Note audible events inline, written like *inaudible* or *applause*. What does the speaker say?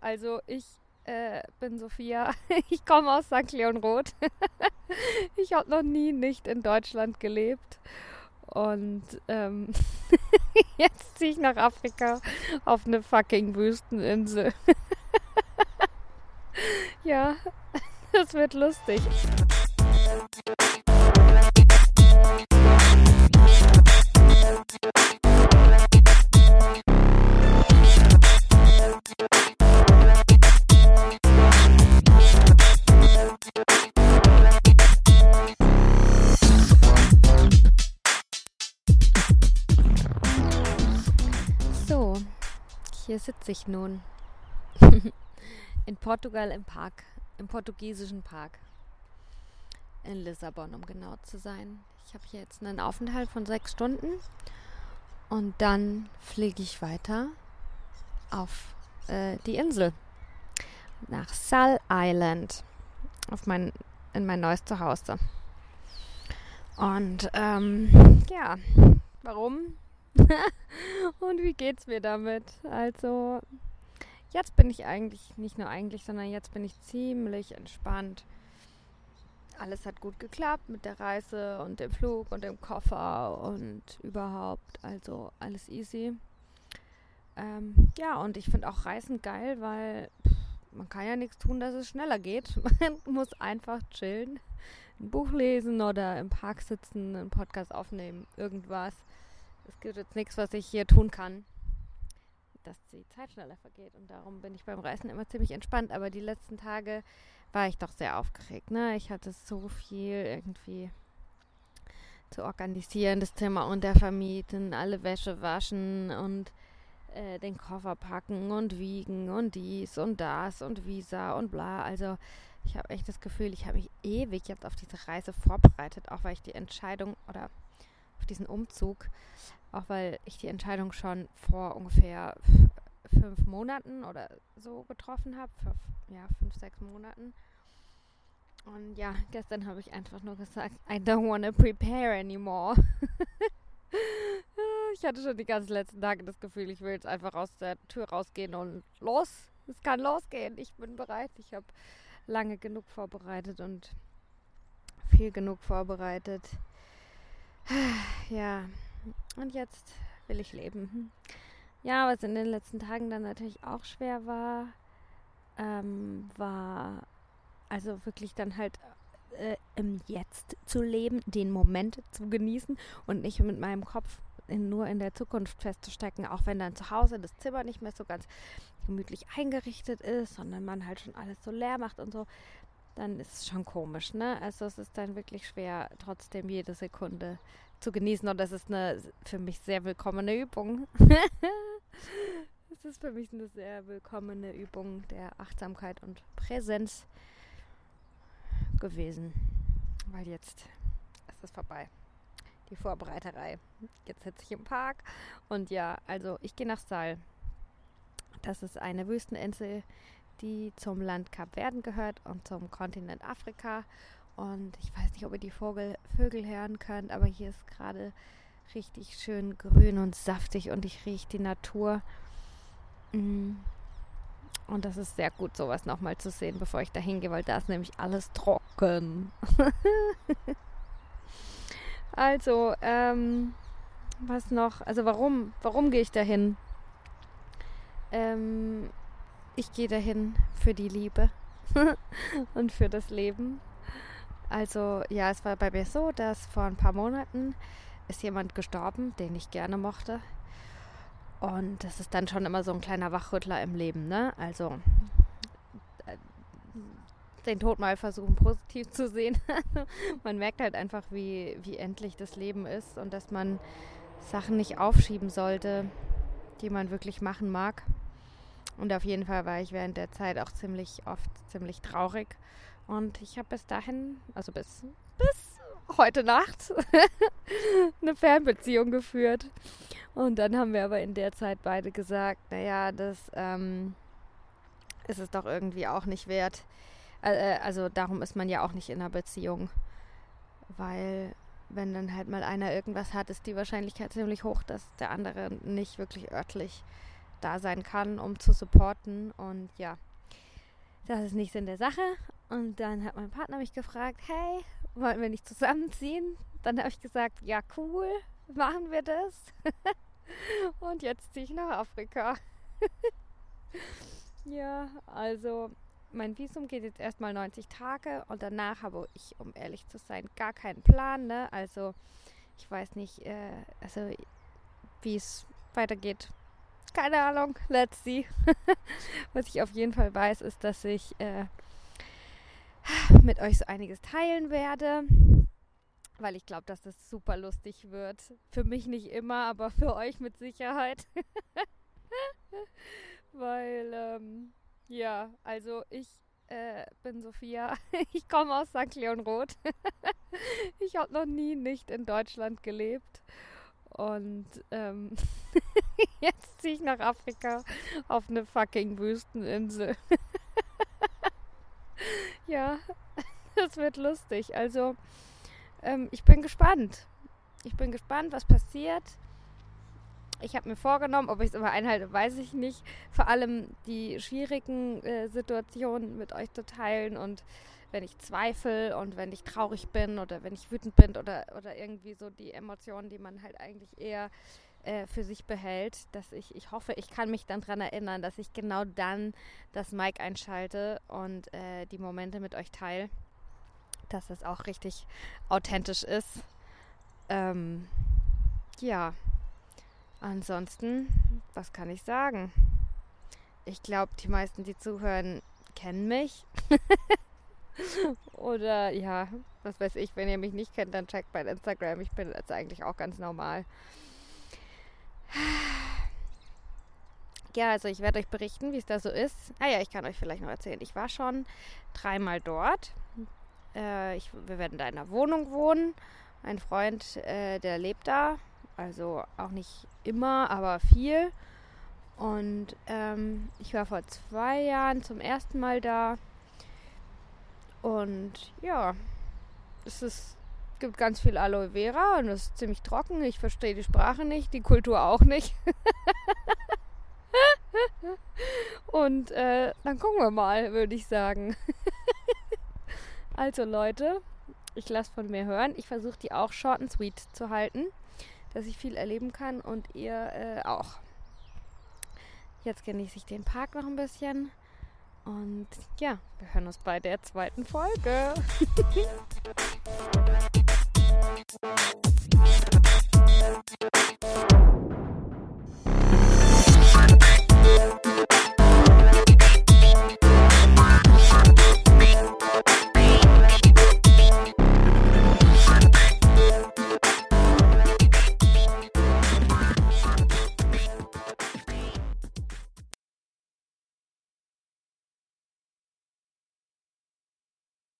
Also ich äh, bin Sophia. *laughs* Ich komme aus St. Leon Roth. *laughs* ich habe noch nie nicht in Deutschland gelebt. Und ähm, *laughs* jetzt ziehe ich nach Afrika auf eine fucking Wüsteninsel. ja, das wird lustig. Hier sitze ich nun. *laughs* in Portugal im Park, im portugiesischen Park. In Lissabon, um genau zu sein. Ich habe hier jetzt einen Aufenthalt von sechs Stunden und dann fliege ich weiter auf äh, die Insel nach Sal Island auf mein, in mein neues Zuhause. Und ähm, ja, warum? *laughs* und wie geht's mir damit? Also, jetzt bin ich eigentlich, nicht nur eigentlich, sondern jetzt bin ich ziemlich entspannt. Alles hat gut geklappt mit der Reise und dem Flug und dem Koffer und überhaupt. Also alles easy. Ähm, ja, und ich finde auch Reisen geil, weil man kann ja nichts tun, dass es schneller geht. *laughs* Man muss einfach chillen, ein Buch lesen oder im Park sitzen, einen Podcast aufnehmen, irgendwas es gibt jetzt nichts, was ich hier tun kann, dass die Zeit schneller vergeht. Und darum bin ich beim Reisen immer ziemlich entspannt. Aber die letzten Tage war ich doch sehr aufgeregt. Ne? Ich hatte so viel irgendwie zu organisieren, das Zimmer untervermieten, alle Wäsche waschen und äh, den Koffer packen und wiegen und dies und das und Visa und bla. Also ich habe echt das Gefühl, ich habe mich ewig jetzt auf diese Reise vorbereitet, auch weil ich die Entscheidung oder auf diesen Umzug auch weil ich die Entscheidung schon vor ungefähr fünf Monaten oder so getroffen habe. Ja, fünf, sechs Monaten. Und ja, gestern habe ich einfach nur gesagt, I don't want to prepare anymore. *laughs* ich hatte schon die ganzen letzten Tage das Gefühl, ich will jetzt einfach aus der Tür rausgehen und los. Es kann losgehen. Ich bin bereit. Ich habe lange genug vorbereitet und viel genug vorbereitet. Ja, und jetzt will ich leben. Ja, was in den letzten Tagen dann natürlich auch schwer war, ähm, war also wirklich dann halt äh, im Jetzt zu leben, den Moment zu genießen und nicht mit meinem Kopf in, nur in der Zukunft festzustecken, auch wenn dann zu Hause das Zimmer nicht mehr so ganz gemütlich eingerichtet ist, sondern man halt schon alles so leer macht und so, dann ist es schon komisch, ne? Also es ist dann wirklich schwer, trotzdem jede Sekunde zu genießen. Und das ist eine für mich sehr willkommene Übung. *laughs* Es ist für mich eine sehr willkommene Übung der Achtsamkeit und Präsenz gewesen. Weil jetzt ist es vorbei. Die Vorbereiterei. Jetzt sitze ich im Park. Und ja, also ich gehe nach Sal. Das ist eine Wüsteninsel, die zum Land Kap Verden gehört und zum Kontinent Afrika. Und ich weiß nicht, ob ihr die Vogel, Vögel hören könnt, aber hier ist gerade richtig schön grün und saftig und ich rieche die Natur. Mm. Und das ist sehr gut, sowas nochmal zu sehen, bevor ich da hingehe, weil da ist nämlich alles trocken. *laughs* also, ähm, was noch? Also warum, warum gehe ich dahin? Ähm, ich gehe dahin für die Liebe *laughs* und für das Leben also ja, es war bei mir so, dass vor ein paar Monaten ist jemand gestorben, den ich gerne mochte. Und das ist dann schon immer so ein kleiner Wachrüttler im Leben, ne? Also äh, den Tod mal versuchen positiv zu sehen. *laughs* man merkt halt einfach, wie, wie endlich das Leben ist und dass man Sachen nicht aufschieben sollte, die man wirklich machen mag. Und auf jeden Fall war ich während der Zeit auch ziemlich oft ziemlich traurig und ich habe bis dahin, also bis, bis heute Nacht, *laughs* eine Fernbeziehung geführt. Und dann haben wir aber in der Zeit beide gesagt, naja, das ähm, ist es doch irgendwie auch nicht wert. Äh, äh, also darum ist man ja auch nicht in einer Beziehung. Weil wenn dann halt mal einer irgendwas hat, ist die Wahrscheinlichkeit ziemlich hoch, dass der andere nicht wirklich örtlich da sein kann, um zu supporten. Und ja, das ist nicht Sinn der Sache. Und dann hat mein Partner mich gefragt, hey, wollen wir nicht zusammenziehen? Dann habe ich gesagt, ja cool, machen wir das. *laughs* und jetzt ziehe ich nach Afrika. *laughs* ja, also mein Visum geht jetzt erstmal 90 Tage und danach habe ich, um ehrlich zu sein, gar keinen Plan. Ne? Also ich weiß nicht, äh, also wie es weitergeht. Keine Ahnung, let's see. *laughs* Was ich auf jeden Fall weiß, ist, dass ich äh, mit euch so einiges teilen werde, weil ich glaube, dass das super lustig wird. Für mich nicht immer, aber *laughs* für euch mit Sicherheit. *laughs* weil, ähm, ja, also ich äh, bin Sophia. Ich komme aus St. Leon Roth. ich habe noch nie nicht in Deutschland gelebt. Und ähm, jetzt ziehe ich nach Afrika auf eine fucking Wüsteninsel. *laughs* ja, das wird lustig. Also, ähm, ich bin gespannt. Ich bin gespannt, was passiert. Ich habe mir vorgenommen, ob ich es immer einhalte, weiß ich nicht. Vor allem die schwierigen äh, Situationen mit euch zu teilen und wenn ich zweifle und wenn ich traurig bin oder wenn ich wütend bin oder, oder irgendwie so die Emotionen, die man halt eigentlich eher äh, für sich behält, dass ich, ich hoffe, ich kann mich dann daran erinnern, dass ich genau dann das Mic einschalte und äh, die Momente mit euch teile, dass es auch richtig authentisch ist. Ähm, ja, ansonsten, was kann ich sagen? Ich glaube, die meisten, die zuhören, kennen mich. *laughs* Oder ja, was weiß ich, wenn ihr mich nicht kennt, dann checkt bei Instagram. Ich bin jetzt eigentlich auch ganz normal. Ja, also ich werde euch berichten, wie es da so ist. Ah ja, ich kann euch vielleicht noch erzählen. Ich war schon dreimal dort. Äh, ich, wir werden da in einer Wohnung wohnen. Ein Freund, äh, der lebt da. Also auch nicht immer, aber viel. Und ähm, ich war vor zwei Jahren zum ersten Mal da. Und ja, es ist, gibt ganz viel Aloe Vera und es ist ziemlich trocken. Ich verstehe die Sprache nicht, die Kultur auch nicht. *laughs* und äh, dann gucken wir mal, würde ich sagen. *laughs* also Leute, ich lasse von mir hören. Ich versuche die auch short and sweet zu halten, dass ich viel erleben kann und ihr äh, auch. Jetzt genieße ich den Park noch ein bisschen. Und ja, wir hören uns bei der zweiten Folge. *laughs*